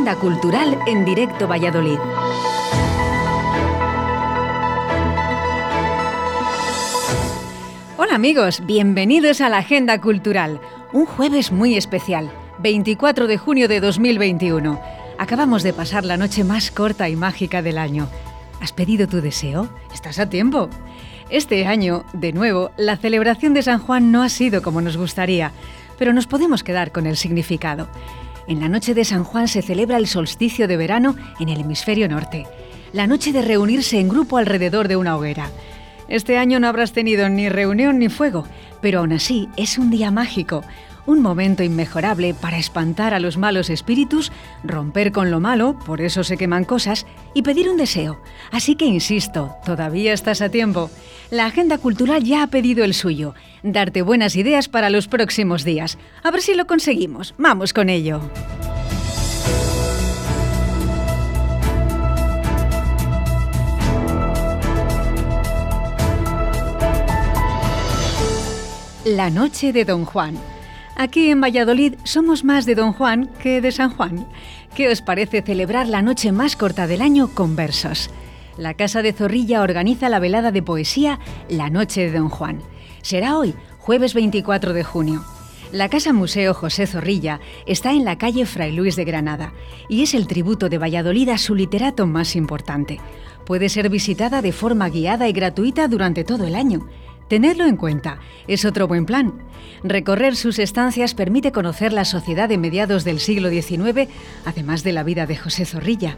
Agenda Cultural en Directo Valladolid. Hola amigos, bienvenidos a la Agenda Cultural. Un jueves muy especial, 24 de junio de 2021. Acabamos de pasar la noche más corta y mágica del año. ¿Has pedido tu deseo? Estás a tiempo. Este año, de nuevo, la celebración de San Juan no ha sido como nos gustaría, pero nos podemos quedar con el significado. En la noche de San Juan se celebra el solsticio de verano en el hemisferio norte, la noche de reunirse en grupo alrededor de una hoguera. Este año no habrás tenido ni reunión ni fuego, pero aún así es un día mágico, un momento inmejorable para espantar a los malos espíritus, romper con lo malo, por eso se queman cosas, y pedir un deseo. Así que insisto, todavía estás a tiempo. La agenda cultural ya ha pedido el suyo, darte buenas ideas para los próximos días. A ver si lo conseguimos. Vamos con ello. La noche de Don Juan Aquí en Valladolid somos más de Don Juan que de San Juan. ¿Qué os parece celebrar la noche más corta del año con versos? La Casa de Zorrilla organiza la velada de poesía La Noche de Don Juan. Será hoy, jueves 24 de junio. La Casa Museo José Zorrilla está en la calle Fray Luis de Granada y es el tributo de Valladolid a su literato más importante. Puede ser visitada de forma guiada y gratuita durante todo el año. Tenerlo en cuenta es otro buen plan. Recorrer sus estancias permite conocer la sociedad de mediados del siglo XIX, además de la vida de José Zorrilla.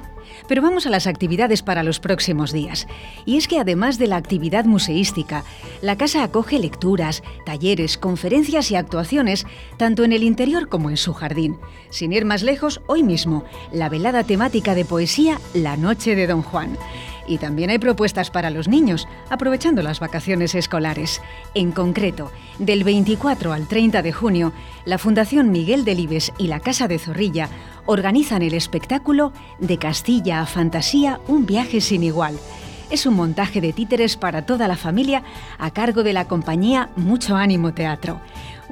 Pero vamos a las actividades para los próximos días. Y es que además de la actividad museística, la casa acoge lecturas, talleres, conferencias y actuaciones, tanto en el interior como en su jardín. Sin ir más lejos, hoy mismo, la velada temática de poesía La Noche de Don Juan. Y también hay propuestas para los niños, aprovechando las vacaciones escolares. En concreto, del 24 al 30 de junio, la Fundación Miguel Delibes y la Casa de Zorrilla organizan el espectáculo De Castilla a Fantasía, un viaje sin igual. Es un montaje de títeres para toda la familia a cargo de la compañía Mucho Ánimo Teatro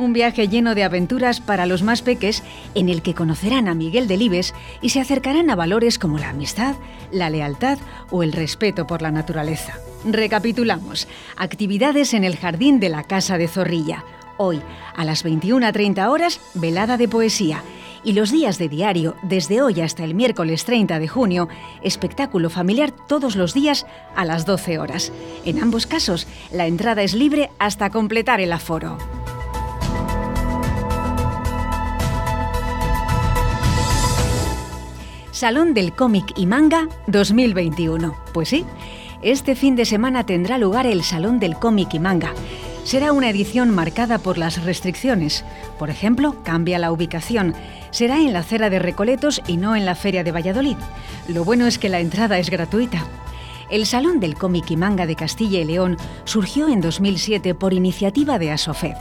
un viaje lleno de aventuras para los más peques en el que conocerán a Miguel Delibes y se acercarán a valores como la amistad, la lealtad o el respeto por la naturaleza. Recapitulamos. Actividades en el jardín de la Casa de Zorrilla. Hoy, a las 21.30 horas, velada de poesía. Y los días de diario, desde hoy hasta el miércoles 30 de junio, espectáculo familiar todos los días a las 12 horas. En ambos casos, la entrada es libre hasta completar el aforo. Salón del Cómic y Manga 2021. Pues sí, este fin de semana tendrá lugar el Salón del Cómic y Manga. Será una edición marcada por las restricciones. Por ejemplo, cambia la ubicación. Será en la acera de Recoletos y no en la Feria de Valladolid. Lo bueno es que la entrada es gratuita. El Salón del Cómic y Manga de Castilla y León surgió en 2007 por iniciativa de Asofed.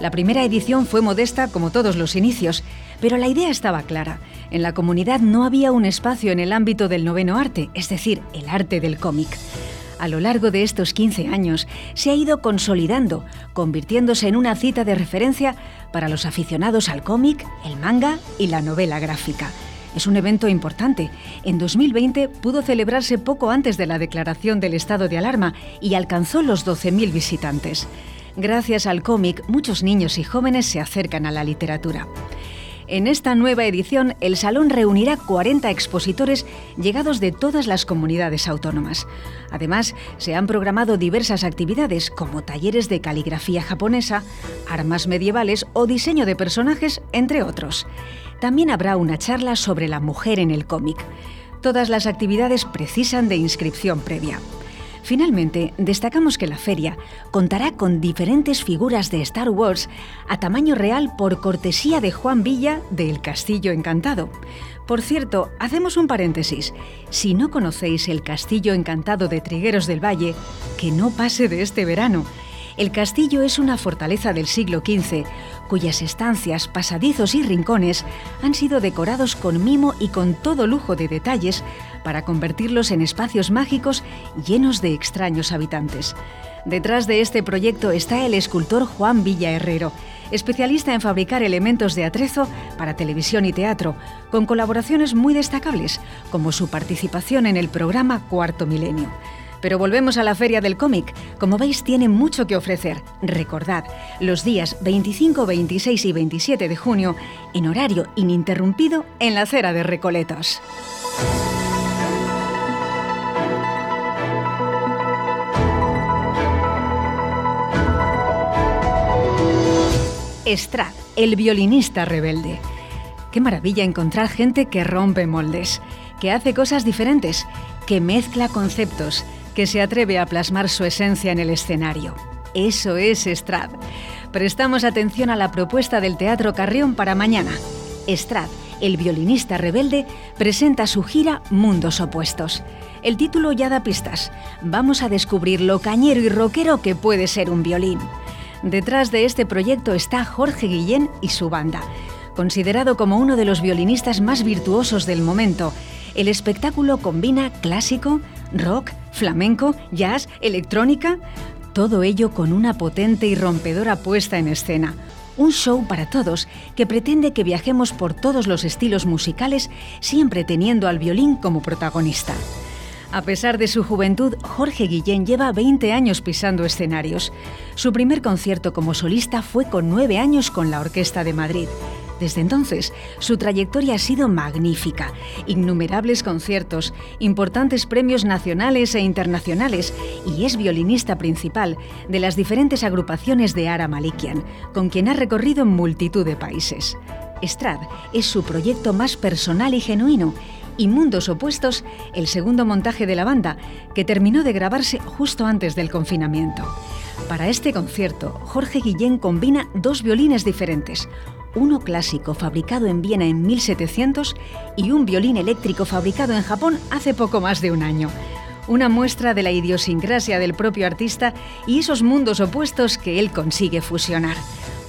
La primera edición fue modesta como todos los inicios, pero la idea estaba clara. En la comunidad no había un espacio en el ámbito del noveno arte, es decir, el arte del cómic. A lo largo de estos 15 años se ha ido consolidando, convirtiéndose en una cita de referencia para los aficionados al cómic, el manga y la novela gráfica. Es un evento importante. En 2020 pudo celebrarse poco antes de la declaración del estado de alarma y alcanzó los 12.000 visitantes. Gracias al cómic, muchos niños y jóvenes se acercan a la literatura. En esta nueva edición, el salón reunirá 40 expositores llegados de todas las comunidades autónomas. Además, se han programado diversas actividades como talleres de caligrafía japonesa, armas medievales o diseño de personajes, entre otros. También habrá una charla sobre la mujer en el cómic. Todas las actividades precisan de inscripción previa. Finalmente, destacamos que la feria contará con diferentes figuras de Star Wars a tamaño real por cortesía de Juan Villa de El Castillo Encantado. Por cierto, hacemos un paréntesis. Si no conocéis el Castillo Encantado de Trigueros del Valle, que no pase de este verano. El castillo es una fortaleza del siglo XV, cuyas estancias, pasadizos y rincones han sido decorados con mimo y con todo lujo de detalles para convertirlos en espacios mágicos llenos de extraños habitantes. Detrás de este proyecto está el escultor Juan Villa Herrero, especialista en fabricar elementos de atrezo para televisión y teatro, con colaboraciones muy destacables, como su participación en el programa Cuarto Milenio. Pero volvemos a la Feria del Cómic. Como veis, tiene mucho que ofrecer. Recordad, los días 25, 26 y 27 de junio, en horario ininterrumpido, en la acera de Recoletos. Estrad, el violinista rebelde. Qué maravilla encontrar gente que rompe moldes, que hace cosas diferentes, que mezcla conceptos, que se atreve a plasmar su esencia en el escenario. Eso es Estrad. Prestamos atención a la propuesta del Teatro Carrión para mañana. Estrad, el violinista rebelde, presenta su gira Mundos Opuestos. El título ya da pistas. Vamos a descubrir lo cañero y rockero que puede ser un violín. Detrás de este proyecto está Jorge Guillén y su banda. Considerado como uno de los violinistas más virtuosos del momento, el espectáculo combina clásico, rock, flamenco, jazz, electrónica, todo ello con una potente y rompedora puesta en escena. Un show para todos que pretende que viajemos por todos los estilos musicales, siempre teniendo al violín como protagonista. A pesar de su juventud, Jorge Guillén lleva 20 años pisando escenarios. Su primer concierto como solista fue con 9 años con la Orquesta de Madrid. Desde entonces, su trayectoria ha sido magnífica. Innumerables conciertos, importantes premios nacionales e internacionales y es violinista principal de las diferentes agrupaciones de Ara Malikian, con quien ha recorrido multitud de países. Estrad es su proyecto más personal y genuino y Mundos Opuestos, el segundo montaje de la banda, que terminó de grabarse justo antes del confinamiento. Para este concierto, Jorge Guillén combina dos violines diferentes, uno clásico fabricado en Viena en 1700 y un violín eléctrico fabricado en Japón hace poco más de un año. Una muestra de la idiosincrasia del propio artista y esos mundos opuestos que él consigue fusionar.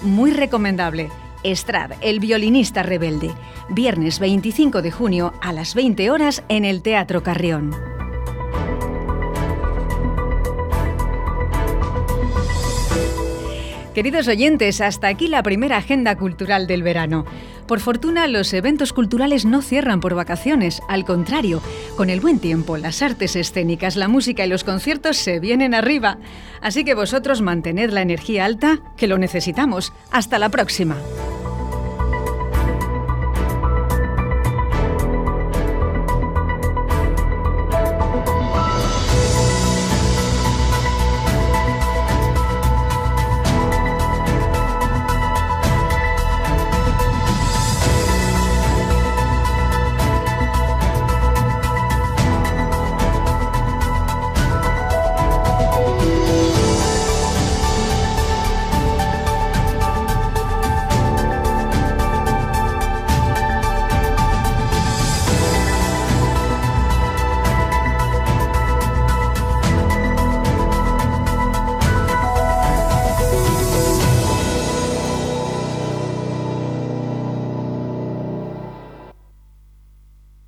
Muy recomendable. Estrad, el violinista rebelde. Viernes 25 de junio a las 20 horas en el Teatro Carrión. Queridos oyentes, hasta aquí la primera agenda cultural del verano. Por fortuna, los eventos culturales no cierran por vacaciones, al contrario, con el buen tiempo, las artes escénicas, la música y los conciertos se vienen arriba. Así que vosotros mantened la energía alta, que lo necesitamos. Hasta la próxima.